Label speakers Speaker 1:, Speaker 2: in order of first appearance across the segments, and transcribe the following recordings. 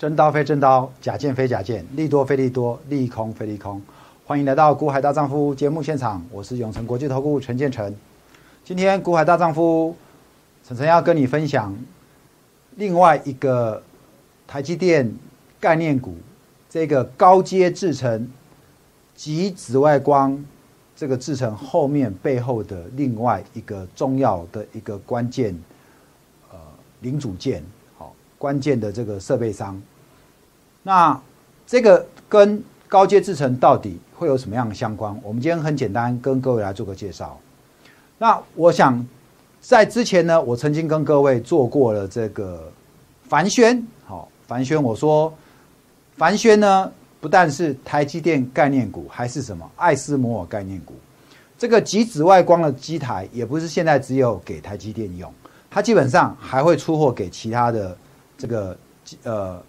Speaker 1: 真刀非真刀，假剑非假剑，利多非利多，利空非利空。欢迎来到《股海大丈夫》节目现场，我是永诚国际投顾陈建成。今天《股海大丈夫》陈晨要跟你分享另外一个台积电概念股，这个高阶制程及紫外光这个制程后面背后的另外一个重要的一个关键呃零组件，关键的这个设备商。那这个跟高阶制程到底会有什么样的相关？我们今天很简单跟各位来做个介绍。那我想在之前呢，我曾经跟各位做过了这个凡轩，好凡轩，我说凡轩呢不但是台积电概念股，还是什么爱斯摩尔概念股。这个极紫外光的机台也不是现在只有给台积电用，它基本上还会出货给其他的这个呃。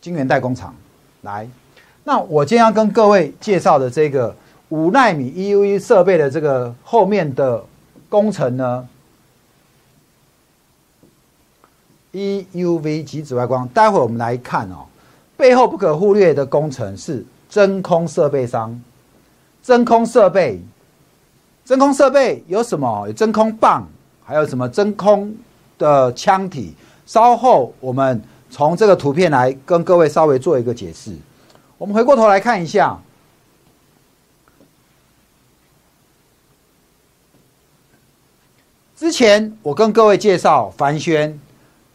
Speaker 1: 晶圆代工厂来，那我今天要跟各位介绍的这个五纳米 EUV 设备的这个后面的工程呢，EUV 及紫外光，待会我们来看哦，背后不可忽略的工程是真空设备商，真空设备，真空设备有什么？有真空棒，还有什么真空的腔体？稍后我们。从这个图片来跟各位稍微做一个解释。我们回过头来看一下，之前我跟各位介绍凡轩，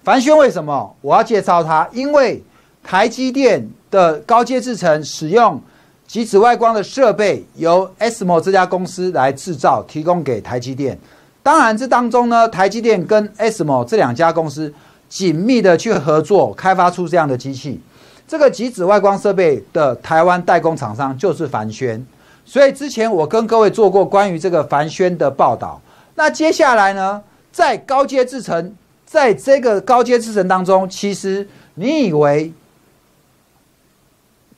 Speaker 1: 凡轩为什么我要介绍它？因为台积电的高阶制程使用极紫外光的设备，由 SMO 这家公司来制造，提供给台积电。当然，这当中呢，台积电跟 SMO 这两家公司。紧密的去合作，开发出这样的机器。这个极紫外光设备的台湾代工厂商就是凡轩，所以之前我跟各位做过关于这个凡轩的报道。那接下来呢，在高阶制程，在这个高阶制程当中，其实你以为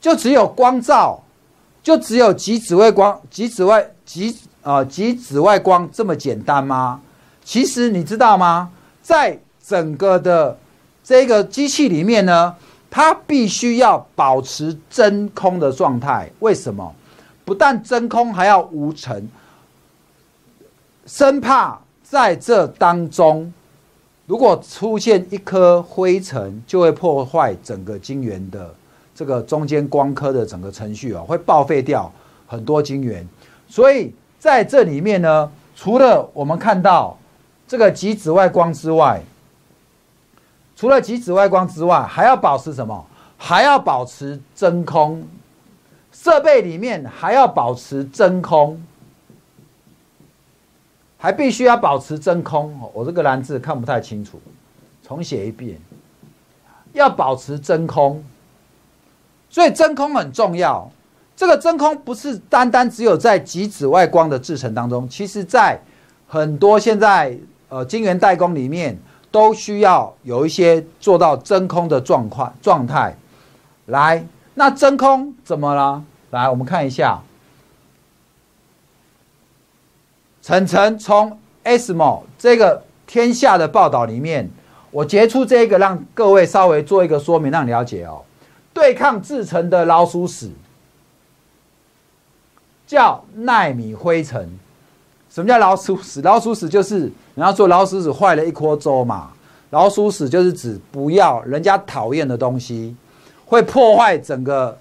Speaker 1: 就只有光照，就只有极紫外光、极紫外、极啊极紫外光这么简单吗？其实你知道吗？在整个的这个机器里面呢，它必须要保持真空的状态。为什么？不但真空，还要无尘，生怕在这当中，如果出现一颗灰尘，就会破坏整个晶圆的这个中间光刻的整个程序哦，会报废掉很多晶圆。所以在这里面呢，除了我们看到这个极紫外光之外，除了极紫外光之外，还要保持什么？还要保持真空。设备里面还要保持真空，还必须要保持真空。我这个蓝字看不太清楚，重写一遍。要保持真空，所以真空很重要。这个真空不是单单只有在极紫外光的制成当中，其实在很多现在呃晶圆代工里面。都需要有一些做到真空的状况状态，来，那真空怎么了？来，我们看一下，晨晨从 SMO 这个天下的报道里面，我截出这个，让各位稍微做一个说明，让你了解哦。对抗制成的老鼠屎叫纳米灰尘。什么叫老鼠屎？老鼠屎就是人家说老鼠屎坏了一锅粥嘛。老鼠屎就是指不要人家讨厌的东西，会破坏整个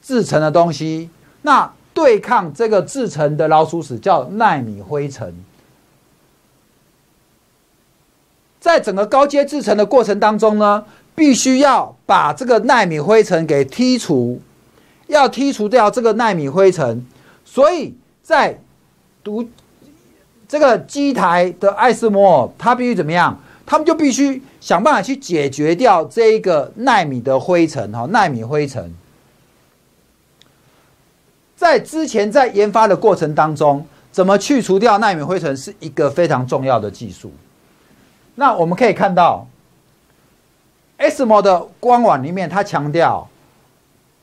Speaker 1: 制成的东西。那对抗这个制成的老鼠屎叫纳米灰尘。在整个高阶制成的过程当中呢，必须要把这个纳米灰尘给剔除，要剔除掉这个纳米灰尘，所以在读这个机台的艾斯摩尔，它必须怎么样？他们就必须想办法去解决掉这一个纳米的灰尘，哈，纳米灰尘。在之前在研发的过程当中，怎么去除掉纳米灰尘是一个非常重要的技术。那我们可以看到，SMO 的官网里面，它强调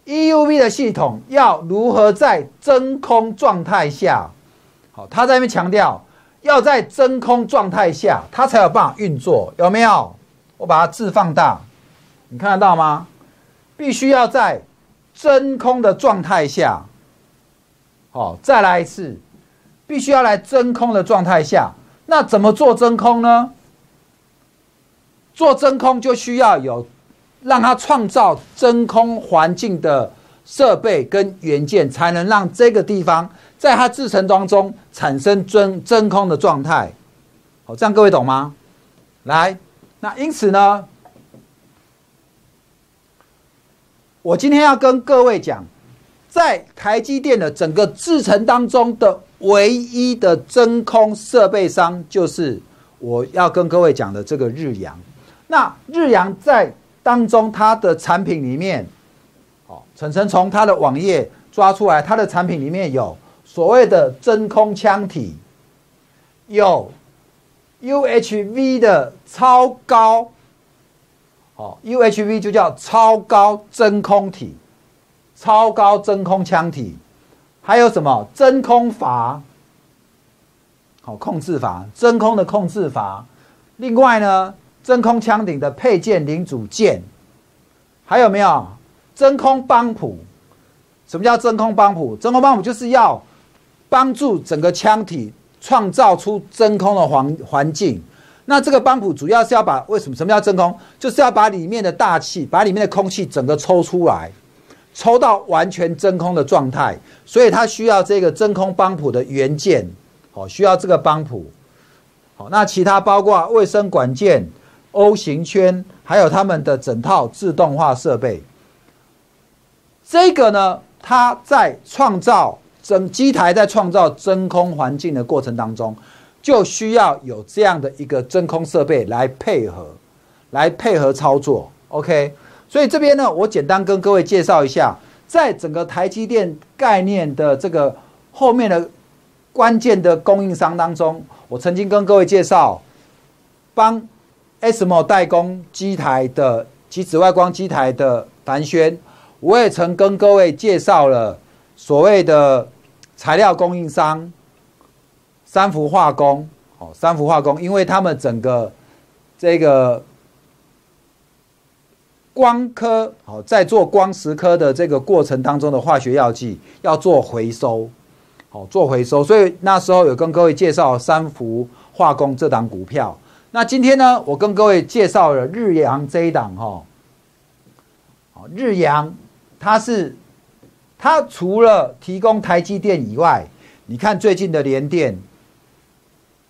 Speaker 1: EUV 的系统要如何在真空状态下。好，他在那边强调，要在真空状态下，它才有办法运作，有没有？我把它字放大，你看得到吗？必须要在真空的状态下，好，再来一次，必须要来真空的状态下。那怎么做真空呢？做真空就需要有让它创造真空环境的设备跟元件，才能让这个地方在它制成当中产生真真空的状态。好，这样各位懂吗？来，那因此呢，我今天要跟各位讲，在台积电的整个制程当中的唯一的真空设备商，就是我要跟各位讲的这个日阳。那日阳在当中，它的产品里面，好，陈晨从它的网页抓出来，它的产品里面有所谓的真空腔体，有。UHV 的超高，哦，UHV 就叫超高真空体，超高真空腔体，还有什么真空阀，好控制阀，真空的控制阀。另外呢，真空腔顶的配件零组件，还有没有真空帮浦？什么叫真空帮浦？真空帮浦就是要帮助整个腔体。创造出真空的环环境，那这个帮浦主要是要把为什么？什么叫真空？就是要把里面的大气，把里面的空气整个抽出来，抽到完全真空的状态。所以它需要这个真空帮浦的元件，好，需要这个帮浦。好，那其他包括卫生管件、O 型圈，还有他们的整套自动化设备。这个呢，它在创造。整机台在创造真空环境的过程当中，就需要有这样的一个真空设备来配合，来配合操作。OK，所以这边呢，我简单跟各位介绍一下，在整个台积电概念的这个后面的关键的供应商当中，我曾经跟各位介绍，帮 SMO 代工机台的及紫外光机台的凡轩，我也曾跟各位介绍了所谓的。材料供应商，三氟化工，哦，三氟化工，因为他们整个这个光刻，好，在做光石刻的这个过程当中的化学药剂要做回收，好，做回收，所以那时候有跟各位介绍三氟化工这档股票。那今天呢，我跟各位介绍了日阳这一档，哈，日阳它是。它除了提供台积电以外，你看最近的联电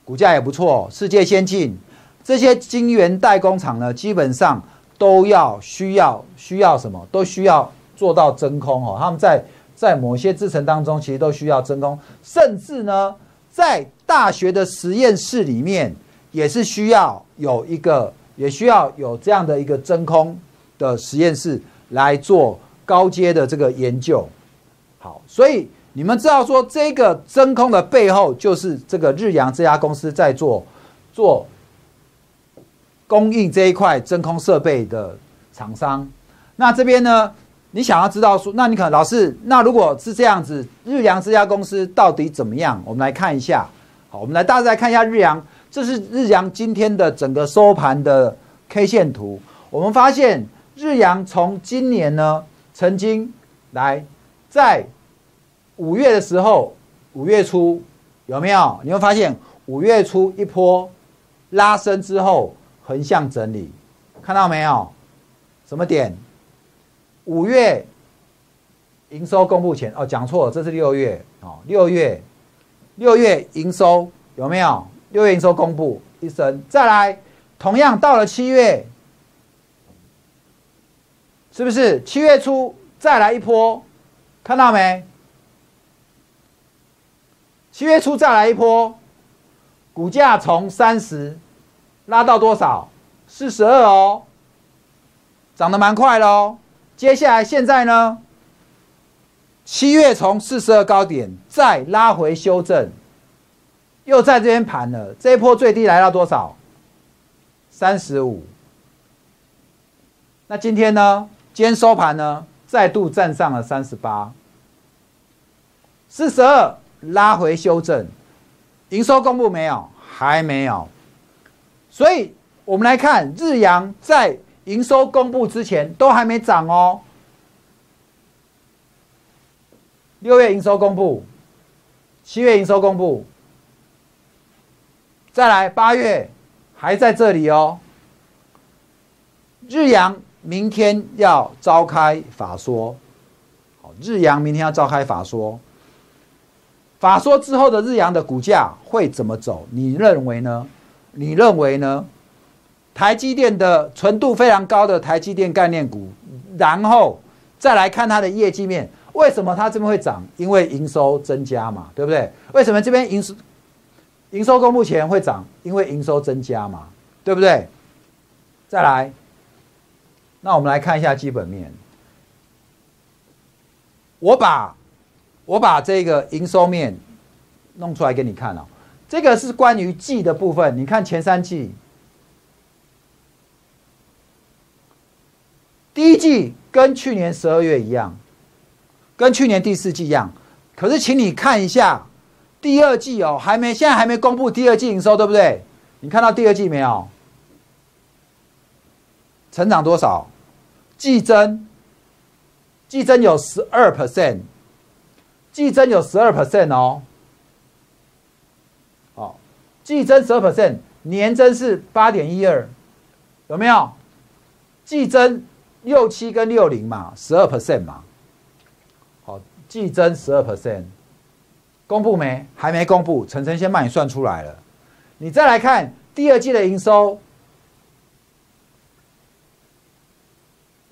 Speaker 1: 股价也不错，世界先进这些晶圆代工厂呢，基本上都要需要需要什么，都需要做到真空哦。他们在在某些制程当中，其实都需要真空，甚至呢，在大学的实验室里面也是需要有一个，也需要有这样的一个真空的实验室来做高阶的这个研究。好，所以你们知道说这个真空的背后就是这个日阳这家公司在做做供应这一块真空设备的厂商。那这边呢，你想要知道说，那你可能老师，那如果是这样子，日阳这家公司到底怎么样？我们来看一下。好，我们来大致来看一下日阳，这是日阳今天的整个收盘的 K 线图。我们发现日阳从今年呢，曾经来。在五月的时候，五月初有没有？你会发现五月初一波拉升之后横向整理，看到没有？什么点？五月营收公布前哦，讲错了，这是六月哦，六月六月营收有没有？六月营收公布一升，再来，同样到了七月，是不是七月初再来一波？看到没？七月初再来一波，股价从三十拉到多少？四十二哦，涨得蛮快喽。接下来现在呢？七月从四十二高点再拉回修正，又在这边盘了。这一波最低来到多少？三十五。那今天呢？今天收盘呢？再度站上了三十八，四十二拉回修正，营收公布没有？还没有。所以，我们来看日阳在营收公布之前都还没涨哦。六月营收公布，七月营收公布，再来八月还在这里哦。日阳明天要召开法说，好，日阳明天要召开法说。法说之后的日阳的股价会怎么走？你认为呢？你认为呢？台积电的纯度非常高的台积电概念股，然后再来看它的业绩面，为什么它这边会涨？因为营收增加嘛，对不对？为什么这边营收营收公布前会涨？因为营收增加嘛，对不对？再来，那我们来看一下基本面，我把。我把这个营收面弄出来给你看了，这个是关于季的部分。你看前三季，第一季跟去年十二月一样，跟去年第四季一样。可是，请你看一下第二季哦，还没，现在还没公布第二季营收，对不对？你看到第二季没有？成长多少？季增，季增有十二 percent。季增有十二 percent 哦，好，季增十二 percent，年增是八点一二，有没有？季增六七跟六零嘛，十二 percent 嘛，好，季增十二 percent，公布没？还没公布，晨晨先帮你算出来了。你再来看第二季的营收，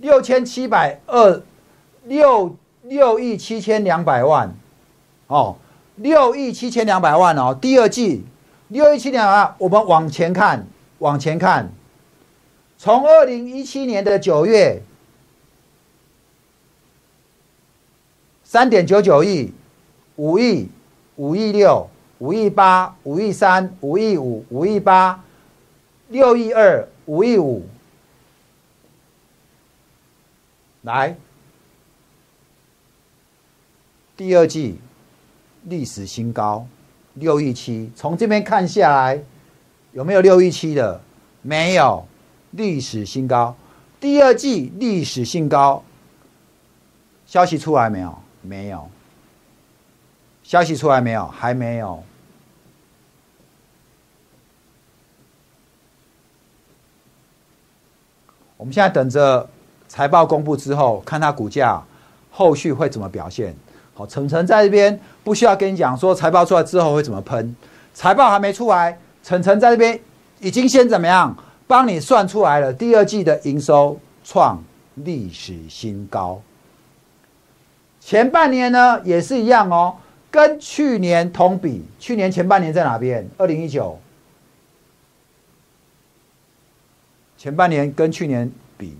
Speaker 1: 六千七百二六。六亿七千两百万，哦，六亿七千两百万哦。第二季六亿七千两百万，我们往前看，往前看，从二零一七年的九月，三点九九亿，五亿，五亿六，五亿八，五亿三，五亿五，五亿八，六亿二，五亿五，来。第二季历史新高，六亿七。从这边看下来，有没有六亿七的？没有，历史新高。第二季历史新高，消息出来没有？没有。消息出来没有？还没有。我们现在等着财报公布之后，看它股价后续会怎么表现。好，晨晨在这边不需要跟你讲说财报出来之后会怎么喷，财报还没出来，晨晨在这边已经先怎么样帮你算出来了，第二季的营收创历史新高，前半年呢也是一样哦，跟去年同比，去年前半年在哪边？二零一九，前半年跟去年比。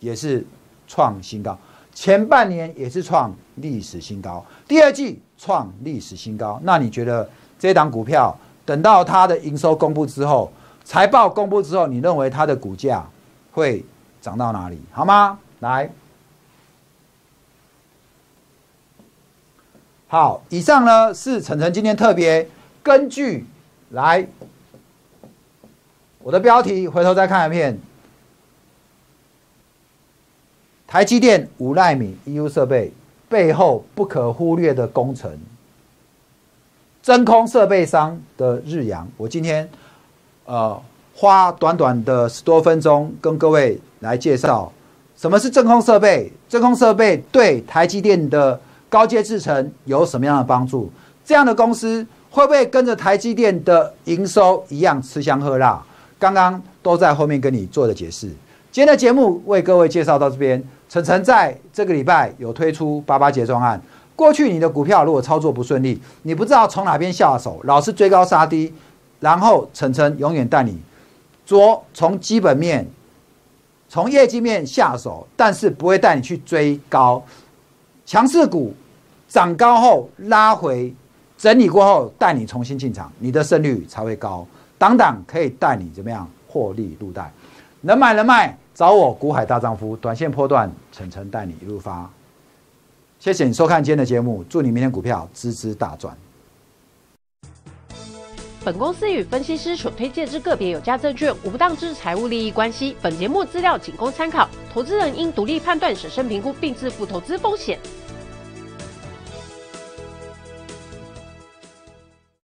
Speaker 1: 也是创新高。前半年也是创历史新高，第二季创历史新高。那你觉得这档股票等到它的营收公布之后，财报公布之后，你认为它的股价会涨到哪里？好吗？来，好，以上呢是晨晨今天特别根据来我的标题，回头再看一遍。台积电五纳米 EU 设备背后不可忽略的工程，真空设备商的日阳，我今天呃花短短的十多分钟跟各位来介绍什么是真空设备，真空设备对台积电的高阶制程有什么样的帮助？这样的公司会不会跟着台积电的营收一样吃香喝辣？刚刚都在后面跟你做的解释。今天的节目为各位介绍到这边。晨晨在这个礼拜有推出八八节专案。过去你的股票如果操作不顺利，你不知道从哪边下手，老是追高杀低，然后晨晨永远带你着从基本面、从业绩面下手，但是不会带你去追高强势股，涨高后拉回整理过后带你重新进场，你的胜率才会高。挡挡可以带你怎么样获利入袋，能买能卖。找我股海大丈夫，短线波段，晨晨带你一路发。谢谢你收看今天的节目，祝你明天股票支支大赚。
Speaker 2: 本公司与分析师所推荐之个别有价证券无不当之财务利益关系。本节目资料仅供参考，投资人应独立判断、审慎评估并自负投资风险。